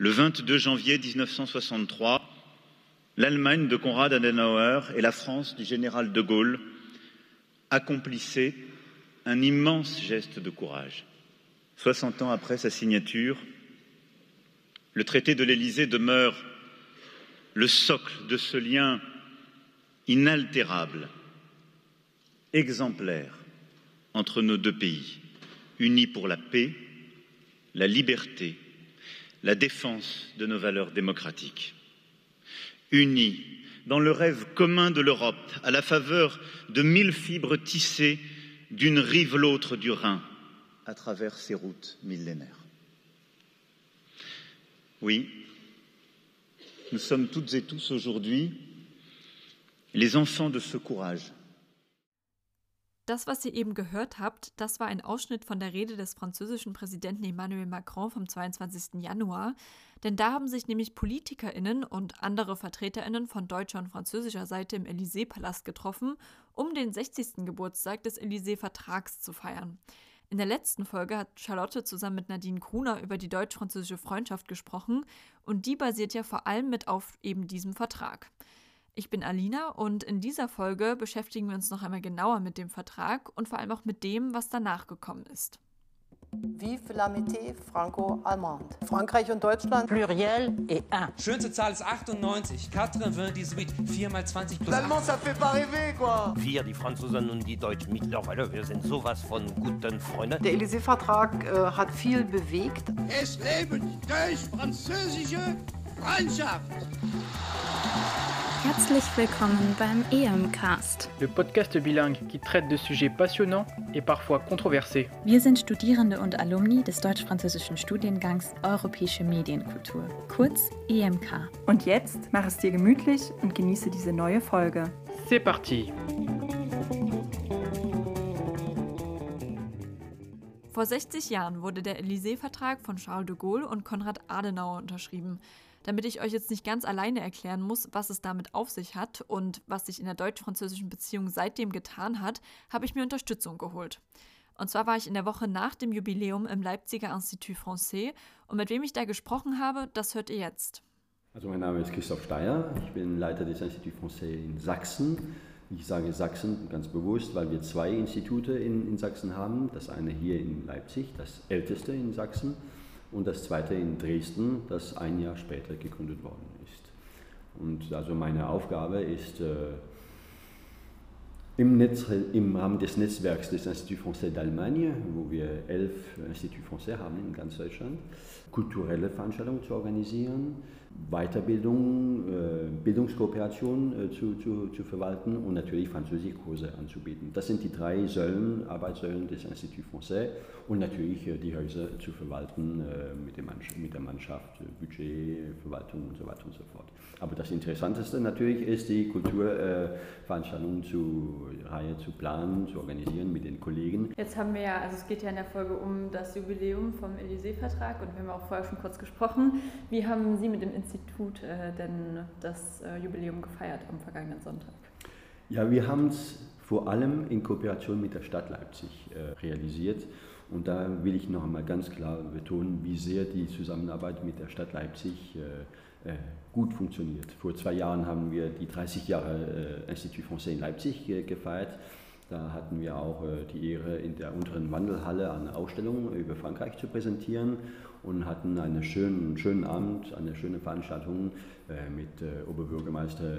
Le 22 janvier 1963, l'Allemagne de Konrad Adenauer et la France du général de Gaulle accomplissaient un immense geste de courage. 60 ans après sa signature, le traité de l'Élysée demeure le socle de ce lien inaltérable, exemplaire entre nos deux pays, unis pour la paix, la liberté, la défense de nos valeurs démocratiques, unis dans le rêve commun de l'Europe à la faveur de mille fibres tissées d'une rive l'autre du Rhin à travers ces routes millénaires. Oui, nous sommes toutes et tous aujourd'hui les enfants de ce courage. Das, was ihr eben gehört habt, das war ein Ausschnitt von der Rede des französischen Präsidenten Emmanuel Macron vom 22. Januar. Denn da haben sich nämlich PolitikerInnen und andere VertreterInnen von deutscher und französischer Seite im Élysée-Palast getroffen, um den 60. Geburtstag des Élysée-Vertrags zu feiern. In der letzten Folge hat Charlotte zusammen mit Nadine Gruner über die deutsch-französische Freundschaft gesprochen und die basiert ja vor allem mit auf eben diesem Vertrag. Ich bin Alina und in dieser Folge beschäftigen wir uns noch einmal genauer mit dem Vertrag und vor allem auch mit dem, was danach gekommen ist. Vive l'amitié franco-allemande. Frankreich und Deutschland. Pluriel et un. Schönste Zahl ist 98. 98, 4 mal 20 plus L'allemand, ça fait pas rêver, quoi. Wir, die Franzosen und die Deutschen mittlerweile, wir sind sowas von guten Freunden. Der Élysée-Vertrag äh, hat viel bewegt. Es lebe die deutsch-französische Freundschaft. Herzlich willkommen beim EM-Cast. Le podcast bilingue qui traite de sujets passionnants et parfois controversés. Wir sind Studierende und Alumni des deutsch-französischen Studiengangs Europäische Medienkultur, kurz EMK. Und jetzt mach es dir gemütlich und genieße diese neue Folge. C'est parti Vor 60 Jahren wurde der Élysée-Vertrag von Charles de Gaulle und Konrad Adenauer unterschrieben. Damit ich euch jetzt nicht ganz alleine erklären muss, was es damit auf sich hat und was sich in der deutsch-französischen Beziehung seitdem getan hat, habe ich mir Unterstützung geholt. Und zwar war ich in der Woche nach dem Jubiläum im Leipziger Institut Français und mit wem ich da gesprochen habe, das hört ihr jetzt. Also mein Name ist Christoph Steyer, ich bin Leiter des Institut Français in Sachsen. Ich sage Sachsen ganz bewusst, weil wir zwei Institute in, in Sachsen haben. Das eine hier in Leipzig, das älteste in Sachsen, und das zweite in Dresden, das ein Jahr später gegründet worden ist. Und also meine Aufgabe ist, äh, im, Netz, im Rahmen des Netzwerks des Institut Français d'Allemagne, wo wir elf Institut Français haben in ganz Deutschland, kulturelle Veranstaltungen zu organisieren, Weiterbildung, äh, Bildungskooperation äh, zu, zu, zu verwalten und natürlich Französischkurse anzubieten. Das sind die drei Säulen, Arbeitssäulen des Institut Français und natürlich äh, die Häuser zu verwalten mit, dem mit der Mannschaft, Budget, Verwaltung und so weiter und so fort. Aber das Interessanteste natürlich ist, die Kulturveranstaltungen zu Reihe zu planen, zu organisieren mit den Kollegen. Jetzt haben wir ja, also es geht ja in der Folge um das Jubiläum vom Élysée-Vertrag und wir haben auch vorher schon kurz gesprochen. Wie haben Sie mit dem Institut äh, denn das äh, Jubiläum gefeiert am vergangenen Sonntag? Ja, wir haben es vor allem in Kooperation mit der Stadt Leipzig äh, realisiert. Und da will ich noch einmal ganz klar betonen, wie sehr die Zusammenarbeit mit der Stadt Leipzig gut funktioniert. Vor zwei Jahren haben wir die 30 Jahre Institut Français in Leipzig gefeiert. Da hatten wir auch die Ehre, in der unteren Wandelhalle eine Ausstellung über Frankreich zu präsentieren und hatten einen schönen, schönen Abend, eine schöne Veranstaltung mit Oberbürgermeister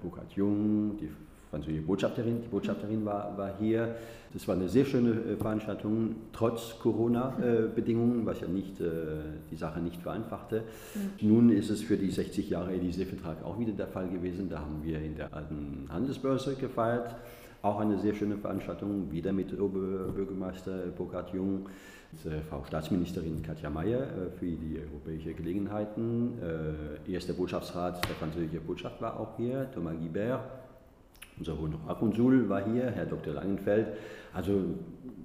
Burkhard Jung, die französische Botschafterin, die Botschafterin war, war hier. Das war eine sehr schöne äh, Veranstaltung, trotz Corona-Bedingungen, was ja nicht, äh, die Sache nicht vereinfachte. Mhm. Nun ist es für die 60 Jahre Elysée-Vertrag auch wieder der Fall gewesen. Da haben wir in der alten Handelsbörse gefeiert. Auch eine sehr schöne Veranstaltung, wieder mit Oberbürgermeister Burkhard Jung, äh, Frau Staatsministerin Katja Mayer für die europäischen Gelegenheiten. Erster Botschaftsrat der französischen Botschaft war auch hier, Thomas Guibert unser Honorarkonsul war hier, Herr Dr. Langenfeld. Also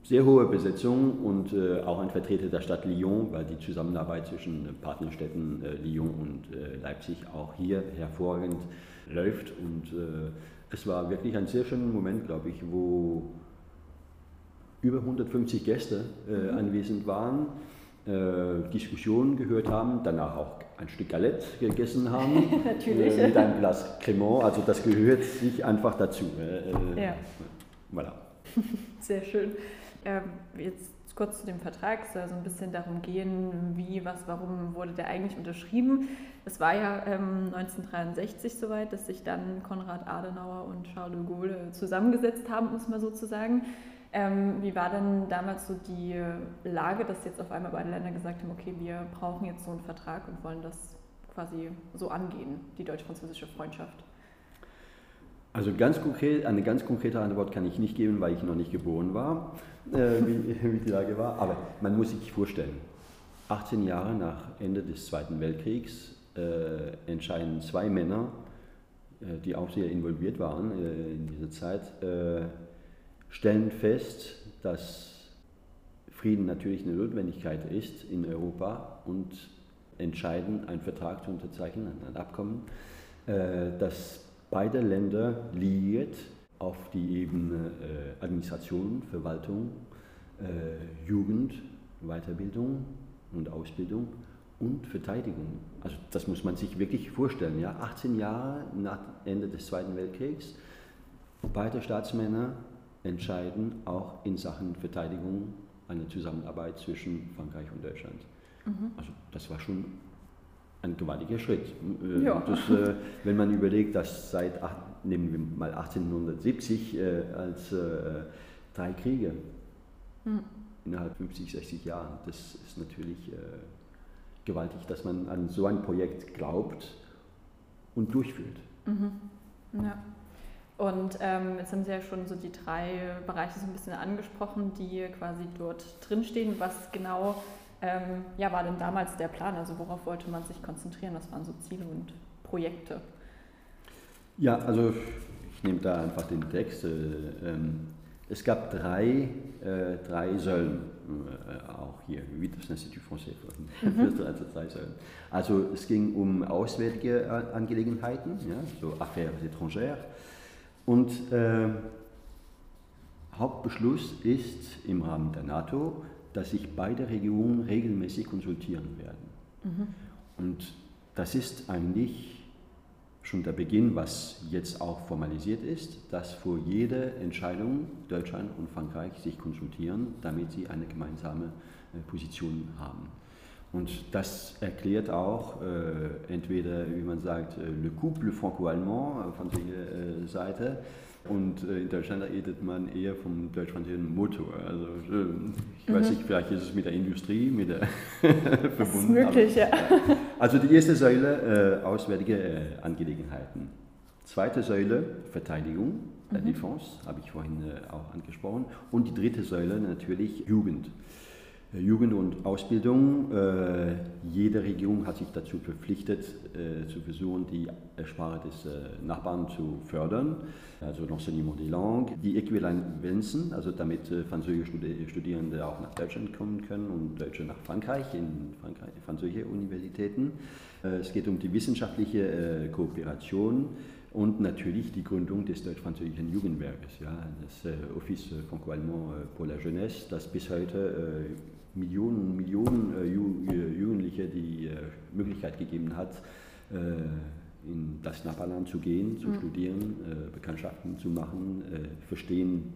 sehr hohe Besetzung und äh, auch ein Vertreter der Stadt Lyon, weil die Zusammenarbeit zwischen Partnerstädten äh, Lyon und äh, Leipzig auch hier hervorragend läuft. Und äh, es war wirklich ein sehr schöner Moment, glaube ich, wo über 150 Gäste äh, mhm. anwesend waren äh, Diskussionen gehört haben, danach auch ein Stück Galette gegessen haben. Natürlich. Äh, mit einem Glas Cremant. Also das gehört sich einfach dazu. Äh, ja. Voilà. Sehr schön. Ähm, jetzt kurz zu dem Vertrag. Es soll so ein bisschen darum gehen, wie, was, warum wurde der eigentlich unterschrieben. Es war ja ähm, 1963 soweit, dass sich dann Konrad Adenauer und Charles de Gaulle zusammengesetzt haben, muss man so zu sagen. Ähm, wie war denn damals so die Lage, dass jetzt auf einmal beide Länder gesagt haben, okay, wir brauchen jetzt so einen Vertrag und wollen das quasi so angehen, die deutsch-französische Freundschaft? Also ganz konkret, eine ganz konkrete Antwort kann ich nicht geben, weil ich noch nicht geboren war, äh, wie, wie, die Lage war. Aber man muss sich vorstellen, 18 Jahre nach Ende des Zweiten Weltkriegs äh, entscheiden zwei Männer, äh, die auch sehr involviert waren äh, in dieser Zeit, äh, stellen fest, dass Frieden natürlich eine Notwendigkeit ist in Europa und entscheiden, einen Vertrag zu unterzeichnen, ein Abkommen, äh, das beide Länder liiert auf die Ebene äh, Administration, Verwaltung, äh, Jugend, Weiterbildung und Ausbildung und Verteidigung. Also das muss man sich wirklich vorstellen. Ja? 18 Jahre nach Ende des Zweiten Weltkriegs, beide Staatsmänner entscheiden auch in Sachen Verteidigung eine Zusammenarbeit zwischen Frankreich und Deutschland. Mhm. Also das war schon ein gewaltiger Schritt. Äh, ja. Das, äh, wenn man überlegt, dass seit, nehmen wir mal 1870, äh, als drei Kriege mhm. innerhalb 50, 60 Jahren, das ist natürlich gewaltig, dass man an so ein Projekt glaubt und durchführt. Mhm. Ja. Und ähm, jetzt haben Sie ja schon so die drei Bereiche so ein bisschen angesprochen, die quasi dort drinstehen. Was genau ähm, ja, war denn damals der Plan? Also worauf wollte man sich konzentrieren? Was waren so Ziele und Projekte? Ja, also ich nehme da einfach den Text. Äh, ähm, es gab drei, äh, drei Säulen, äh, auch hier, wie das Institut Français, mhm. also drei Säulen. Also es ging um auswärtige Angelegenheiten, ja, so Affaires étrangères, und äh, Hauptbeschluss ist im Rahmen der NATO, dass sich beide Regionen regelmäßig konsultieren werden. Mhm. Und das ist eigentlich schon der Beginn, was jetzt auch formalisiert ist, dass vor jeder Entscheidung Deutschland und Frankreich sich konsultieren, damit sie eine gemeinsame äh, Position haben. Und das erklärt auch äh, entweder, wie man sagt, äh, le couple franco-allemand äh, von der äh, Seite und äh, in Deutschland redet man eher vom deutsch-französischen Motor. Also äh, ich mhm. weiß nicht, vielleicht ist es mit der Industrie, mit der verbunden. Das ist möglich, ja. Also die erste Säule, auswärtige Angelegenheiten. Zweite Säule, Verteidigung, mhm. Defense, habe ich vorhin auch angesprochen. Und die dritte Säule natürlich Jugend. Jugend und Ausbildung. Äh, jede Regierung hat sich dazu verpflichtet, äh, zu versuchen, die Sprache des äh, Nachbarn zu fördern, also l'enseignement des langues. Die Äquivalenzen, also damit äh, französische Studierende auch nach Deutschland kommen können und Deutsche nach Frankreich, in Frankreich, französische Universitäten. Äh, es geht um die wissenschaftliche äh, Kooperation und natürlich die Gründung des deutsch-französischen Jugendwerkes, ja, das Office franco-allemand pour la jeunesse, das bis heute Millionen, Millionen äh, äh, Jugendliche die äh, Möglichkeit gegeben hat, in das Nachbarland zu gehen, zu mhm. studieren, Bekanntschaften zu machen, verstehen,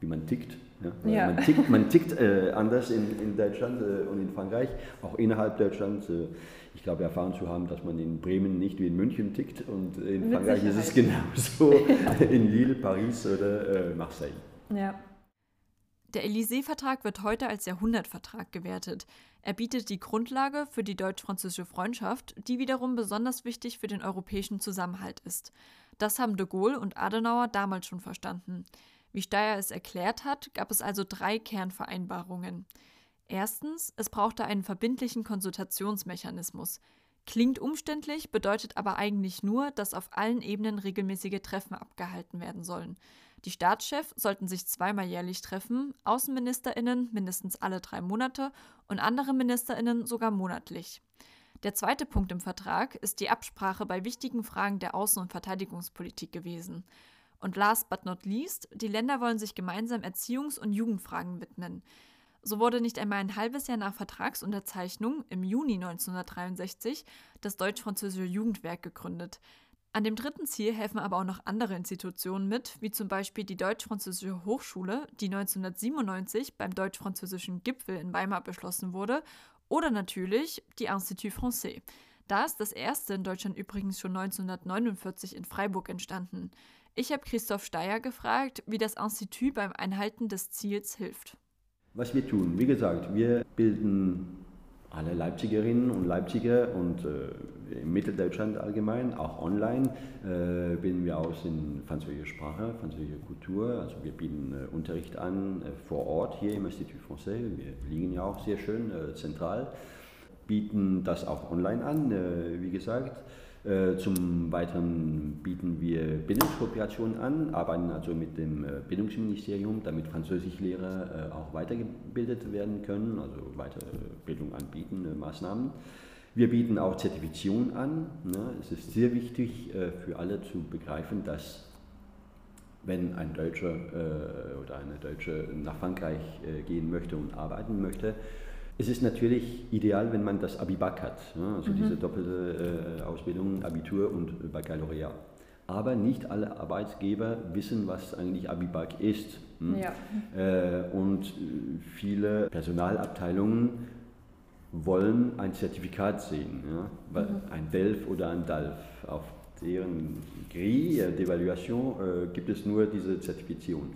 wie man tickt. Ja? ja. Man tickt, man tickt äh, anders in, in Deutschland äh, und in Frankreich, auch innerhalb Deutschlands. Äh, ich glaube, erfahren zu haben, dass man in Bremen nicht wie in München tickt und in Mit Frankreich Sicherheit. ist es genauso in Lille, Paris oder Marseille. Ja. Der Élysée-Vertrag wird heute als Jahrhundertvertrag gewertet. Er bietet die Grundlage für die deutsch-französische Freundschaft, die wiederum besonders wichtig für den europäischen Zusammenhalt ist. Das haben de Gaulle und Adenauer damals schon verstanden. Wie Steyer es erklärt hat, gab es also drei Kernvereinbarungen. Erstens, es brauchte einen verbindlichen Konsultationsmechanismus. Klingt umständlich, bedeutet aber eigentlich nur, dass auf allen Ebenen regelmäßige Treffen abgehalten werden sollen. Die Staatschefs sollten sich zweimal jährlich treffen, Außenministerinnen mindestens alle drei Monate und andere Ministerinnen sogar monatlich. Der zweite Punkt im Vertrag ist die Absprache bei wichtigen Fragen der Außen- und Verteidigungspolitik gewesen. Und last but not least, die Länder wollen sich gemeinsam Erziehungs- und Jugendfragen widmen. So wurde nicht einmal ein halbes Jahr nach Vertragsunterzeichnung im Juni 1963 das Deutsch-Französische Jugendwerk gegründet. An dem dritten Ziel helfen aber auch noch andere Institutionen mit, wie zum Beispiel die Deutsch-Französische Hochschule, die 1997 beim Deutsch-Französischen Gipfel in Weimar beschlossen wurde, oder natürlich die Institut Français. Da ist das erste in Deutschland übrigens schon 1949 in Freiburg entstanden. Ich habe Christoph Steyer gefragt, wie das Institut beim Einhalten des Ziels hilft. Was wir tun, wie gesagt, wir bilden alle Leipzigerinnen und Leipziger und äh, in Mitteldeutschland allgemein, auch online, äh, bilden wir aus in französischer Sprache, französischer Kultur. Also wir bieten äh, Unterricht an äh, vor Ort hier im Institut Français. Wir liegen ja auch sehr schön äh, zentral, bieten das auch online an, äh, wie gesagt. Äh, zum Weiteren bieten wir Bildungskooperation an, arbeiten also mit dem äh, Bildungsministerium, damit Französischlehrer äh, auch weitergebildet werden können, also Weiterbildung anbieten, Maßnahmen. Wir bieten auch Zertifizierung an. Ne? Es ist sehr wichtig für alle zu begreifen, dass wenn ein Deutscher oder eine Deutsche nach Frankreich gehen möchte und arbeiten möchte, es ist natürlich ideal, wenn man das Abibac hat, also mhm. diese doppelte äh, Ausbildung, Abitur und Baccalaureat. Aber nicht alle Arbeitgeber wissen, was eigentlich Abibac ist. Hm? Ja. Äh, und viele Personalabteilungen wollen ein Zertifikat sehen, ja? mhm. ein DELF oder ein DALF. Auf deren Grille d'Evaluation äh, gibt es nur diese Zertifizierung.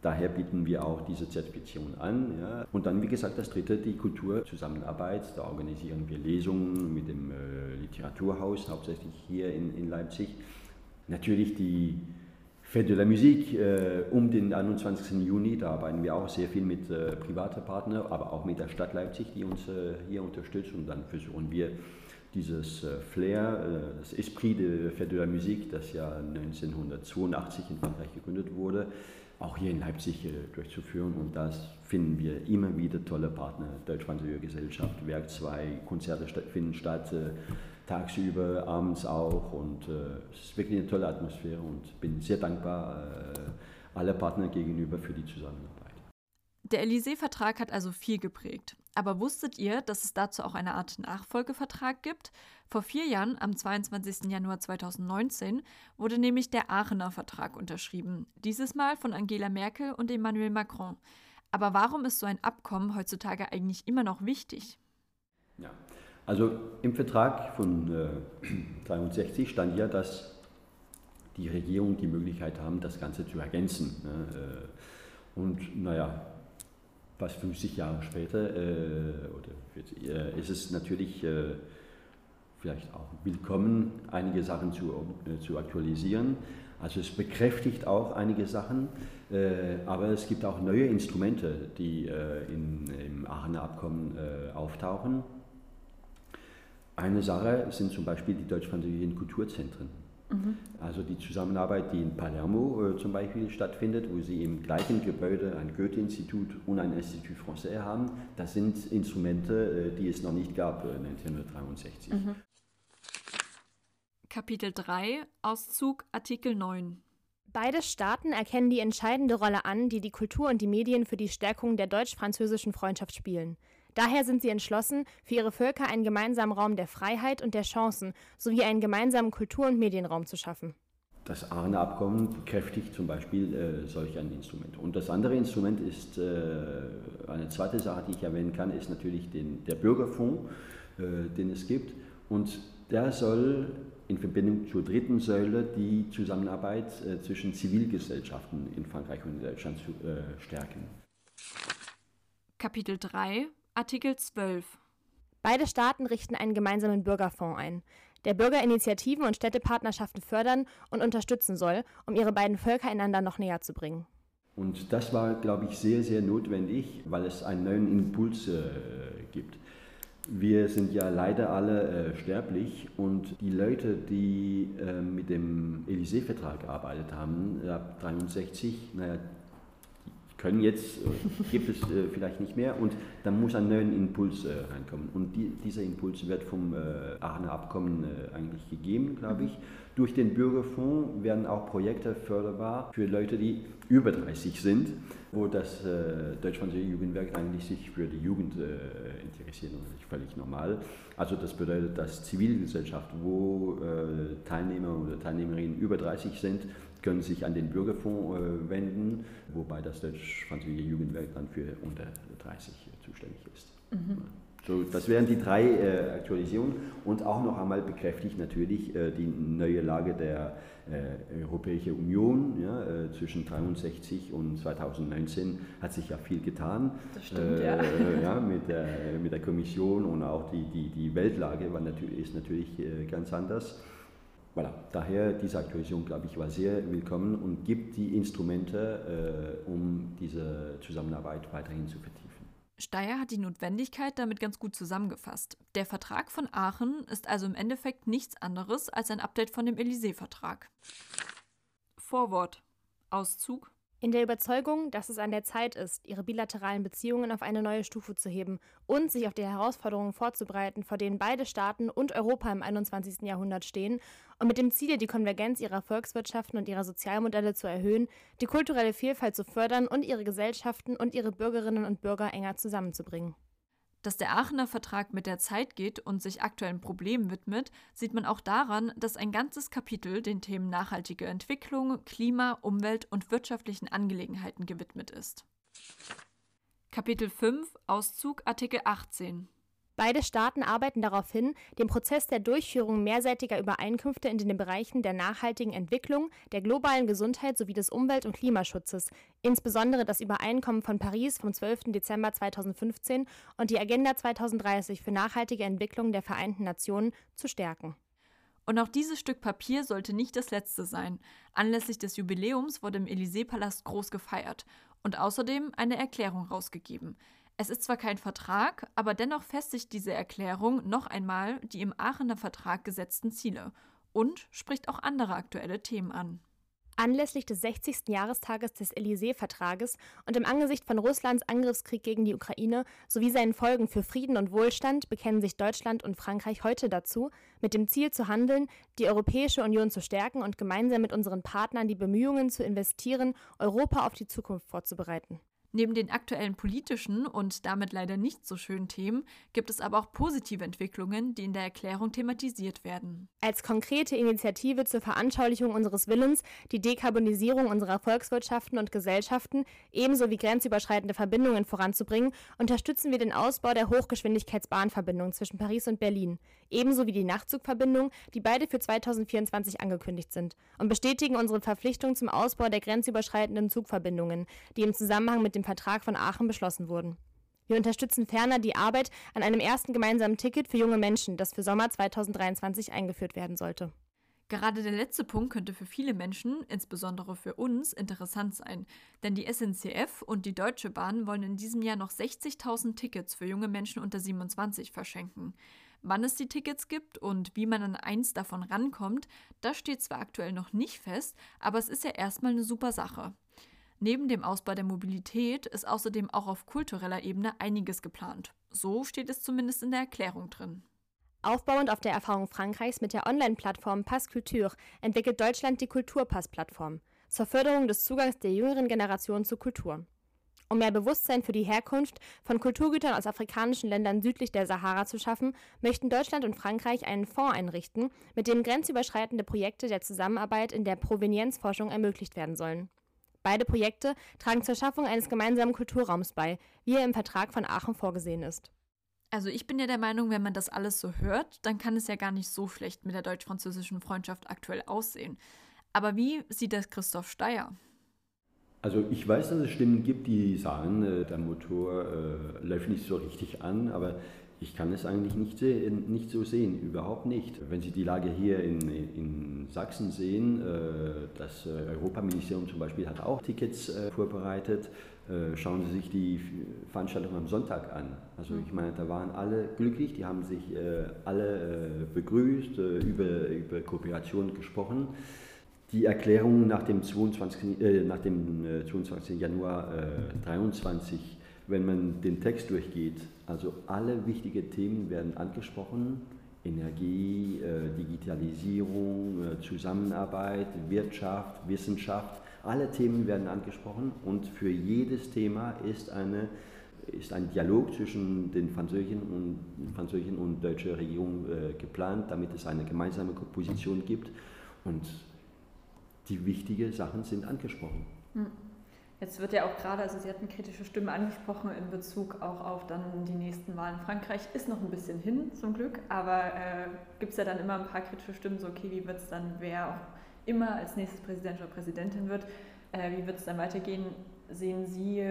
Daher bieten wir auch diese Zertifizierung an. Ja. Und dann, wie gesagt, das dritte, die Kulturzusammenarbeit. Da organisieren wir Lesungen mit dem äh, Literaturhaus, hauptsächlich hier in, in Leipzig. Natürlich die Fête de la Musique äh, um den 21. Juni, da arbeiten wir auch sehr viel mit äh, privaten Partnern, aber auch mit der Stadt Leipzig, die uns äh, hier unterstützt. Und dann versuchen wir dieses äh, Flair, äh, das Esprit de Fête de la Musique, das ja 1982 in Frankreich gegründet wurde, auch hier in Leipzig äh, durchzuführen. Und das finden wir immer wieder tolle Partner. Deutsch-Französische Gesellschaft, Werk 2, Konzerte finden statt, äh, tagsüber, abends auch. Und äh, es ist wirklich eine tolle Atmosphäre und bin sehr dankbar alle Partner gegenüber für die Zusammenarbeit. Der Élysée-Vertrag hat also viel geprägt. Aber wusstet ihr, dass es dazu auch eine Art Nachfolgevertrag gibt? Vor vier Jahren, am 22. Januar 2019, wurde nämlich der Aachener Vertrag unterschrieben. Dieses Mal von Angela Merkel und Emmanuel Macron. Aber warum ist so ein Abkommen heutzutage eigentlich immer noch wichtig? Ja, also im Vertrag von äh, stand ja, dass die Regierungen die Möglichkeit haben, das Ganze zu ergänzen. Ne? Äh, und naja, was 50 Jahre später, äh, oder 40, äh, ist es natürlich äh, vielleicht auch willkommen, einige Sachen zu, äh, zu aktualisieren. Also es bekräftigt auch einige Sachen, äh, aber es gibt auch neue Instrumente, die äh, in, im Aachener Abkommen auftauchen. Eine Sache sind zum Beispiel die deutsch-französischen Kulturzentren. Mhm. Also die Zusammenarbeit, die in Palermo äh, zum Beispiel stattfindet, wo sie im gleichen Gebäude ein Goethe-Institut und ein Institut Français haben, das sind Instrumente, äh, die es noch nicht gab äh, 1963. Mhm. Kapitel 3, Auszug Artikel 9. Beide Staaten erkennen die entscheidende Rolle an, die die Kultur und die Medien für die Stärkung der deutsch-französischen Freundschaft spielen. Daher sind sie entschlossen, für ihre Völker einen gemeinsamen Raum der Freiheit und der Chancen sowie einen gemeinsamen Kultur- und Medienraum zu schaffen. Das Aarne-Abkommen bekräftigt zum Beispiel äh, solch ein Instrument. Und das andere Instrument ist, äh, eine zweite Sache, die ich erwähnen kann, ist natürlich den, der Bürgerfonds, äh, den es gibt. Und der soll in Verbindung zur dritten Säule die Zusammenarbeit äh, zwischen Zivilgesellschaften in Frankreich und in Deutschland zu, äh, stärken. Kapitel 3 Artikel 12 Beide Staaten richten einen gemeinsamen Bürgerfonds ein, der Bürgerinitiativen und Städtepartnerschaften fördern und unterstützen soll, um ihre beiden Völker einander noch näher zu bringen. Und das war, glaube ich, sehr, sehr notwendig, weil es einen neuen Impuls äh, gibt. Wir sind ja leider alle äh, sterblich und die Leute, die äh, mit dem Élysée-Vertrag gearbeitet haben, ab 1963, naja, können jetzt, gibt es äh, vielleicht nicht mehr und dann muss ein neuer Impuls äh, reinkommen. Und die, dieser Impuls wird vom äh, Aachener Abkommen äh, eigentlich gegeben, glaube ich. Durch den Bürgerfonds werden auch Projekte förderbar für Leute, die über 30 sind, wo das äh, Deutsch-Französische Jugendwerk eigentlich sich für die Jugend äh, interessiert. Das ist völlig normal. Also das bedeutet, dass Zivilgesellschaft, wo äh, Teilnehmer oder Teilnehmerinnen über 30 sind, können sich an den Bürgerfonds äh, wenden, wobei das Deutsch-Französische Jugendwerk dann für unter 30 zuständig ist. Mhm. So, das wären die drei äh, Aktualisierungen und auch noch einmal bekräftigt natürlich äh, die neue Lage der äh, Europäischen Union. Ja, äh, zwischen 1963 und 2019 hat sich ja viel getan. Das stimmt, ja. Äh, ja mit, der, mit der Kommission und auch die, die, die Weltlage war natürlich, ist natürlich äh, ganz anders. Voilà. Daher diese Aktualisierung, glaube ich, war sehr willkommen und gibt die Instrumente, um diese Zusammenarbeit weiterhin zu vertiefen. Steyer hat die Notwendigkeit damit ganz gut zusammengefasst. Der Vertrag von Aachen ist also im Endeffekt nichts anderes als ein Update von dem Élysée-Vertrag. Vorwort. Auszug. In der Überzeugung, dass es an der Zeit ist, ihre bilateralen Beziehungen auf eine neue Stufe zu heben und sich auf die Herausforderungen vorzubereiten, vor denen beide Staaten und Europa im 21. Jahrhundert stehen, und mit dem Ziel, die Konvergenz ihrer Volkswirtschaften und ihrer Sozialmodelle zu erhöhen, die kulturelle Vielfalt zu fördern und ihre Gesellschaften und ihre Bürgerinnen und Bürger enger zusammenzubringen. Dass der Aachener Vertrag mit der Zeit geht und sich aktuellen Problemen widmet, sieht man auch daran, dass ein ganzes Kapitel den Themen nachhaltige Entwicklung, Klima, Umwelt und wirtschaftlichen Angelegenheiten gewidmet ist. Kapitel 5 Auszug Artikel 18 Beide Staaten arbeiten darauf hin, den Prozess der Durchführung mehrseitiger Übereinkünfte in den Bereichen der nachhaltigen Entwicklung, der globalen Gesundheit sowie des Umwelt- und Klimaschutzes, insbesondere das Übereinkommen von Paris vom 12. Dezember 2015 und die Agenda 2030 für nachhaltige Entwicklung der Vereinten Nationen, zu stärken. Und auch dieses Stück Papier sollte nicht das letzte sein. Anlässlich des Jubiläums wurde im Élysée-Palast groß gefeiert und außerdem eine Erklärung rausgegeben. Es ist zwar kein Vertrag, aber dennoch festigt diese Erklärung noch einmal die im Aachener Vertrag gesetzten Ziele und spricht auch andere aktuelle Themen an. Anlässlich des 60. Jahrestages des Élysée-Vertrages und im Angesicht von Russlands Angriffskrieg gegen die Ukraine sowie seinen Folgen für Frieden und Wohlstand bekennen sich Deutschland und Frankreich heute dazu, mit dem Ziel zu handeln, die Europäische Union zu stärken und gemeinsam mit unseren Partnern die Bemühungen zu investieren, Europa auf die Zukunft vorzubereiten. Neben den aktuellen politischen und damit leider nicht so schönen Themen gibt es aber auch positive Entwicklungen, die in der Erklärung thematisiert werden. Als konkrete Initiative zur Veranschaulichung unseres Willens, die Dekarbonisierung unserer Volkswirtschaften und Gesellschaften ebenso wie grenzüberschreitende Verbindungen voranzubringen, unterstützen wir den Ausbau der Hochgeschwindigkeitsbahnverbindung zwischen Paris und Berlin, ebenso wie die Nachtzugverbindung, die beide für 2024 angekündigt sind, und bestätigen unsere Verpflichtung zum Ausbau der grenzüberschreitenden Zugverbindungen, die im Zusammenhang mit dem Vertrag von Aachen beschlossen wurden. Wir unterstützen ferner die Arbeit an einem ersten gemeinsamen Ticket für junge Menschen, das für Sommer 2023 eingeführt werden sollte. Gerade der letzte Punkt könnte für viele Menschen, insbesondere für uns, interessant sein, denn die SNCF und die Deutsche Bahn wollen in diesem Jahr noch 60.000 Tickets für junge Menschen unter 27 verschenken. Wann es die Tickets gibt und wie man an eins davon rankommt, das steht zwar aktuell noch nicht fest, aber es ist ja erstmal eine super Sache. Neben dem Ausbau der Mobilität ist außerdem auch auf kultureller Ebene einiges geplant. So steht es zumindest in der Erklärung drin. Aufbauend auf der Erfahrung Frankreichs mit der Online-Plattform Pass Culture entwickelt Deutschland die Kulturpass-Plattform zur Förderung des Zugangs der jüngeren Generation zur Kultur. Um mehr Bewusstsein für die Herkunft von Kulturgütern aus afrikanischen Ländern südlich der Sahara zu schaffen, möchten Deutschland und Frankreich einen Fonds einrichten, mit dem grenzüberschreitende Projekte der Zusammenarbeit in der Provenienzforschung ermöglicht werden sollen. Beide Projekte tragen zur Schaffung eines gemeinsamen Kulturraums bei, wie er im Vertrag von Aachen vorgesehen ist. Also ich bin ja der Meinung, wenn man das alles so hört, dann kann es ja gar nicht so schlecht mit der deutsch-französischen Freundschaft aktuell aussehen. Aber wie sieht das Christoph Steyer? Also ich weiß, dass es Stimmen gibt, die sagen, äh, der Motor äh, läuft nicht so richtig an, aber ich kann es eigentlich nicht, sehen, nicht so sehen, überhaupt nicht. Wenn Sie die Lage hier in, in Sachsen sehen, äh, das äh, Europaministerium zum Beispiel hat auch Tickets äh, vorbereitet. Schauen Sie sich die Veranstaltung am Sonntag an. Also ich meine, da waren alle glücklich, die haben sich alle begrüßt, über, über Kooperation gesprochen. Die Erklärung nach dem 22, äh, nach dem, äh, 22. Januar 2023, äh, wenn man den Text durchgeht, also alle wichtigen Themen werden angesprochen, Energie, äh, Digitalisierung, äh, Zusammenarbeit, Wirtschaft, Wissenschaft, alle Themen werden angesprochen und für jedes Thema ist, eine, ist ein Dialog zwischen den französischen und, französischen und deutschen Regierung äh, geplant, damit es eine gemeinsame Position gibt und die wichtigen Sachen sind angesprochen. Hm. Jetzt wird ja auch gerade, also Sie hatten kritische Stimmen angesprochen in Bezug auch auf dann die nächsten Wahlen. Frankreich ist noch ein bisschen hin, zum Glück, aber äh, gibt es ja dann immer ein paar kritische Stimmen, so okay, wie wird es dann, wer auch immer als nächstes Präsident oder Präsidentin wird, äh, wie wird es dann weitergehen? Sehen Sie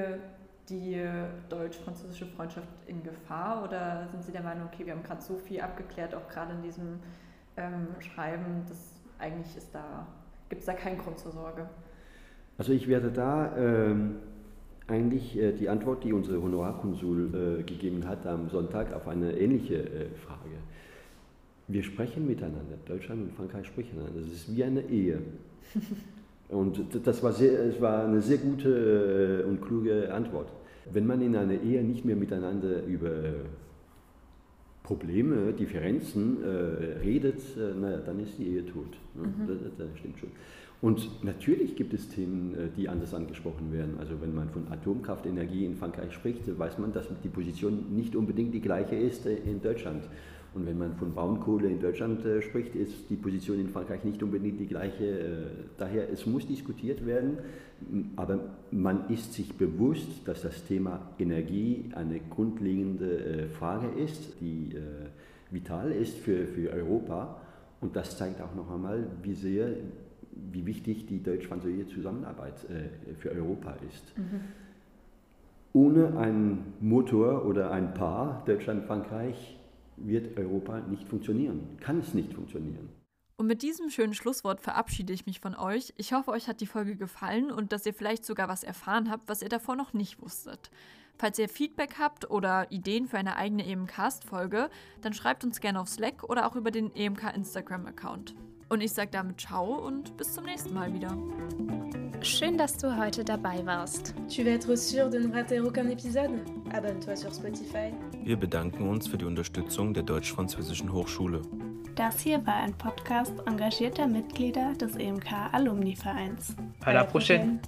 die deutsch-französische Freundschaft in Gefahr oder sind Sie der Meinung, okay, wir haben gerade so viel abgeklärt, auch gerade in diesem ähm, Schreiben, dass eigentlich ist da, gibt es da keinen Grund zur Sorge? Also ich werde da ähm, eigentlich äh, die Antwort, die unsere Honorarkonsul äh, gegeben hat am Sonntag auf eine ähnliche äh, Frage. Wir sprechen miteinander. Deutschland und Frankreich sprechen miteinander. Das ist wie eine Ehe. Und das war, sehr, es war eine sehr gute äh, und kluge Antwort. Wenn man in einer Ehe nicht mehr miteinander über Probleme, Differenzen äh, redet, äh, naja, dann ist die Ehe tot. Ne? Mhm. Das, das, stimmt schon. Und natürlich gibt es Themen, äh, die anders angesprochen werden. Also wenn man von Atomkraftenergie in Frankreich spricht, weiß man, dass die Position nicht unbedingt die gleiche ist äh, in Deutschland. Und wenn man von Braunkohle in Deutschland äh, spricht, ist die Position in Frankreich nicht unbedingt die gleiche. daher, es muss diskutiert werden, aber man ist sich bewusst, dass das Thema Energie eine grundlegende Frage ist, die vital ist für, für Europa. Und das zeigt auch noch einmal, wie sehr wie wichtig die deutsch-französische Zusammenarbeit äh, für Europa ist. Mhm. Ohne einen Motor oder ein Paar Deutschland-Frankreich wird Europa nicht funktionieren, kann es nicht funktionieren. Und mit diesem schönen Schlusswort verabschiede ich mich von euch. Ich hoffe, euch hat die Folge gefallen und dass ihr vielleicht sogar was erfahren habt, was ihr davor noch nicht wusstet. Falls ihr Feedback habt oder Ideen für eine eigene EMCast-Folge, dann schreibt uns gerne auf Slack oder auch über den EMK Instagram-Account. Und ich sage damit Ciao und bis zum nächsten Mal wieder. Schön, dass du heute dabei warst. Tu veux être sûr de ne rater aucun épisode? Abonne-toi sur Spotify. Wir bedanken uns für die Unterstützung der Deutsch-Französischen Hochschule. Das hier war ein Podcast engagierter Mitglieder des EMK Alumni Vereins. À la prochaine.